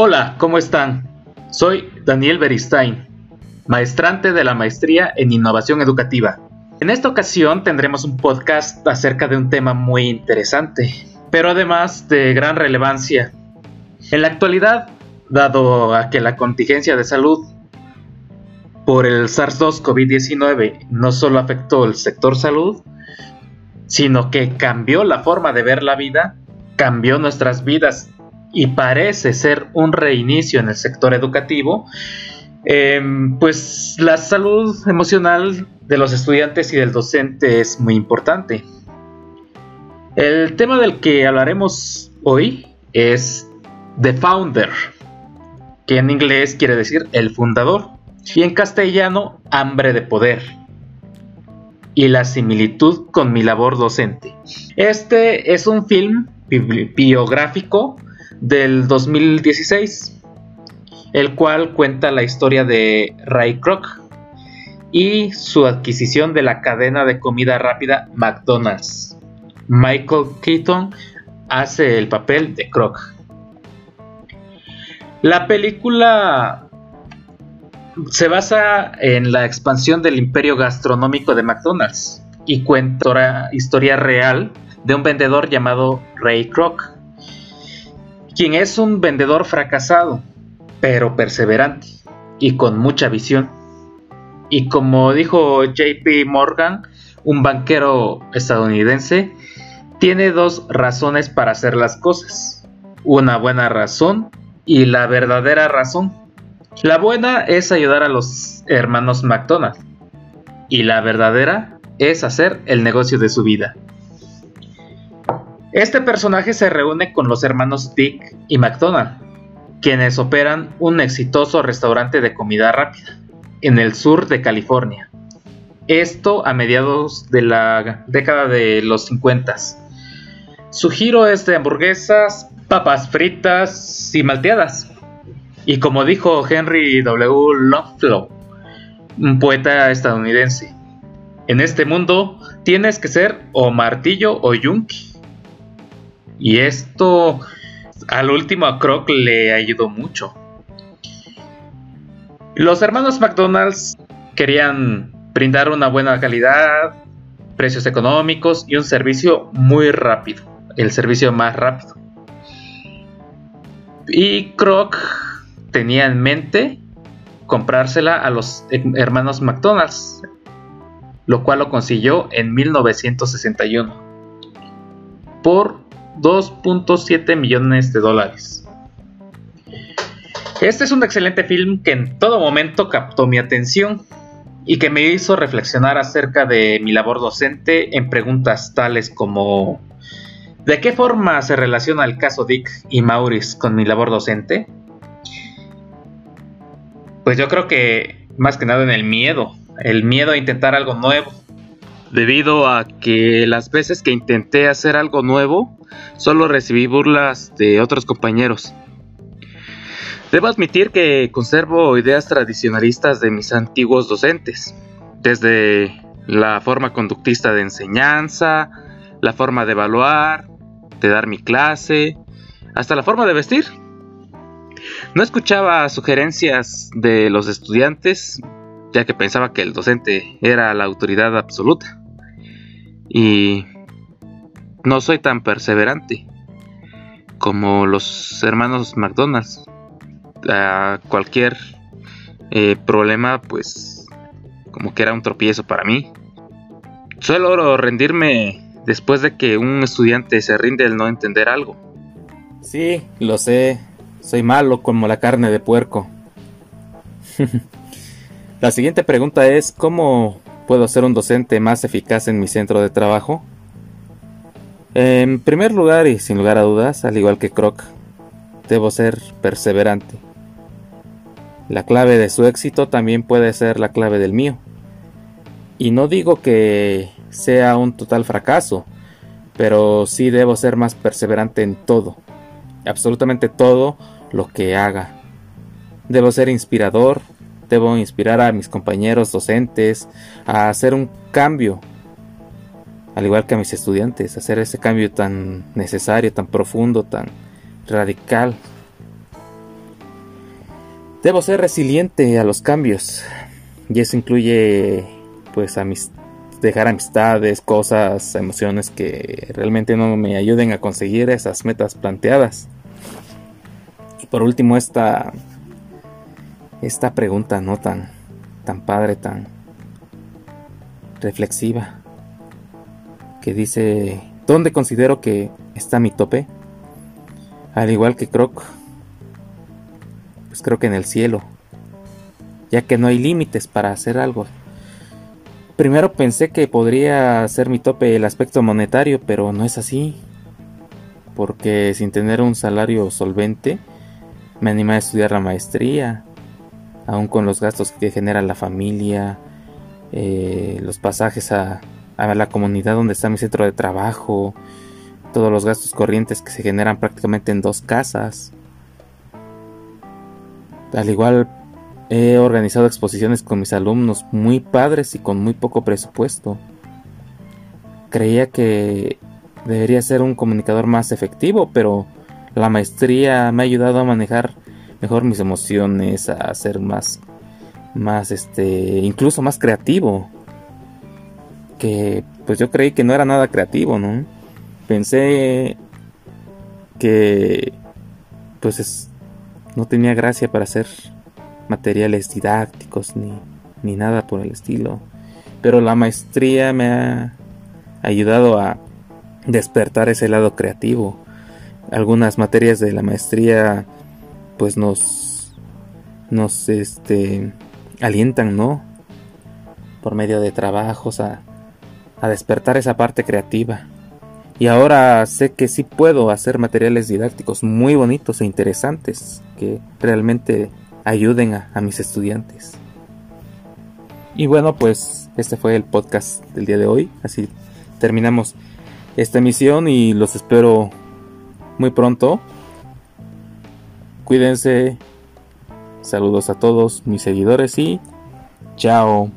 Hola, ¿cómo están? Soy Daniel Beristain, maestrante de la maestría en innovación educativa. En esta ocasión tendremos un podcast acerca de un tema muy interesante, pero además de gran relevancia. En la actualidad, dado que la contingencia de salud por el SARS-2 COVID-19 no solo afectó el sector salud, sino que cambió la forma de ver la vida, cambió nuestras vidas y parece ser un reinicio en el sector educativo, em, pues la salud emocional de los estudiantes y del docente es muy importante. El tema del que hablaremos hoy es The Founder, que en inglés quiere decir el fundador, y en castellano hambre de poder y la similitud con mi labor docente. Este es un film biográfico del 2016, el cual cuenta la historia de Ray Kroc y su adquisición de la cadena de comida rápida McDonald's. Michael Keaton hace el papel de Kroc. La película se basa en la expansión del imperio gastronómico de McDonald's y cuenta historia real de un vendedor llamado Ray Kroc, quien es un vendedor fracasado, pero perseverante y con mucha visión. Y como dijo JP Morgan, un banquero estadounidense, tiene dos razones para hacer las cosas. Una buena razón y la verdadera razón. La buena es ayudar a los hermanos McDonald y la verdadera es hacer el negocio de su vida. Este personaje se reúne con los hermanos Dick y McDonald, quienes operan un exitoso restaurante de comida rápida en el sur de California. Esto a mediados de la década de los 50. Su giro es de hamburguesas, papas fritas y malteadas. Y como dijo Henry W. Longfellow, un poeta estadounidense, en este mundo tienes que ser o martillo o yunque y esto al último a Croc le ayudó mucho. Los hermanos McDonald's querían brindar una buena calidad, precios económicos y un servicio muy rápido, el servicio más rápido. Y Croc tenía en mente comprársela a los hermanos McDonald's, lo cual lo consiguió en 1961 por 2.7 millones de dólares. Este es un excelente film que en todo momento captó mi atención y que me hizo reflexionar acerca de mi labor docente en preguntas tales como ¿de qué forma se relaciona el caso Dick y Maurice con mi labor docente? Pues yo creo que más que nada en el miedo, el miedo a intentar algo nuevo, debido a que las veces que intenté hacer algo nuevo, solo recibí burlas de otros compañeros. Debo admitir que conservo ideas tradicionalistas de mis antiguos docentes, desde la forma conductista de enseñanza, la forma de evaluar, de dar mi clase, hasta la forma de vestir. No escuchaba sugerencias de los estudiantes, ya que pensaba que el docente era la autoridad absoluta y no soy tan perseverante como los hermanos McDonald's. A cualquier eh, problema, pues como que era un tropiezo para mí. Suelo rendirme después de que un estudiante se rinde el no entender algo. Sí, lo sé. Soy malo como la carne de puerco. la siguiente pregunta es, ¿cómo puedo ser un docente más eficaz en mi centro de trabajo? En primer lugar y sin lugar a dudas, al igual que Croc, debo ser perseverante. La clave de su éxito también puede ser la clave del mío. Y no digo que sea un total fracaso, pero sí debo ser más perseverante en todo, absolutamente todo lo que haga. Debo ser inspirador, Debo inspirar a mis compañeros docentes a hacer un cambio, al igual que a mis estudiantes, a hacer ese cambio tan necesario, tan profundo, tan radical. Debo ser resiliente a los cambios. Y eso incluye pues dejar amistades, cosas, emociones que realmente no me ayuden a conseguir esas metas planteadas. Y por último esta esta pregunta no tan tan padre, tan reflexiva que dice, ¿dónde considero que está mi tope? Al igual que Croc, pues creo que en el cielo, ya que no hay límites para hacer algo. Primero pensé que podría ser mi tope el aspecto monetario, pero no es así. Porque sin tener un salario solvente, me animé a estudiar la maestría, aún con los gastos que genera la familia, eh, los pasajes a, a la comunidad donde está mi centro de trabajo, todos los gastos corrientes que se generan prácticamente en dos casas. Al igual he organizado exposiciones con mis alumnos muy padres y con muy poco presupuesto. Creía que debería ser un comunicador más efectivo, pero la maestría me ha ayudado a manejar mejor mis emociones, a ser más más este, incluso más creativo. Que pues yo creí que no era nada creativo, ¿no? Pensé que pues no tenía gracia para hacer materiales didácticos ni, ni nada por el estilo. Pero la maestría me ha ayudado a despertar ese lado creativo. Algunas materias de la maestría pues nos nos este alientan, ¿no? Por medio de trabajos a, a despertar esa parte creativa. Y ahora sé que sí puedo hacer materiales didácticos muy bonitos e interesantes que realmente ayuden a, a, mis estudiantes. Y bueno, pues este fue el podcast del día de hoy. Así terminamos esta emisión y los espero muy pronto. Cuídense. Saludos a todos mis seguidores y chao.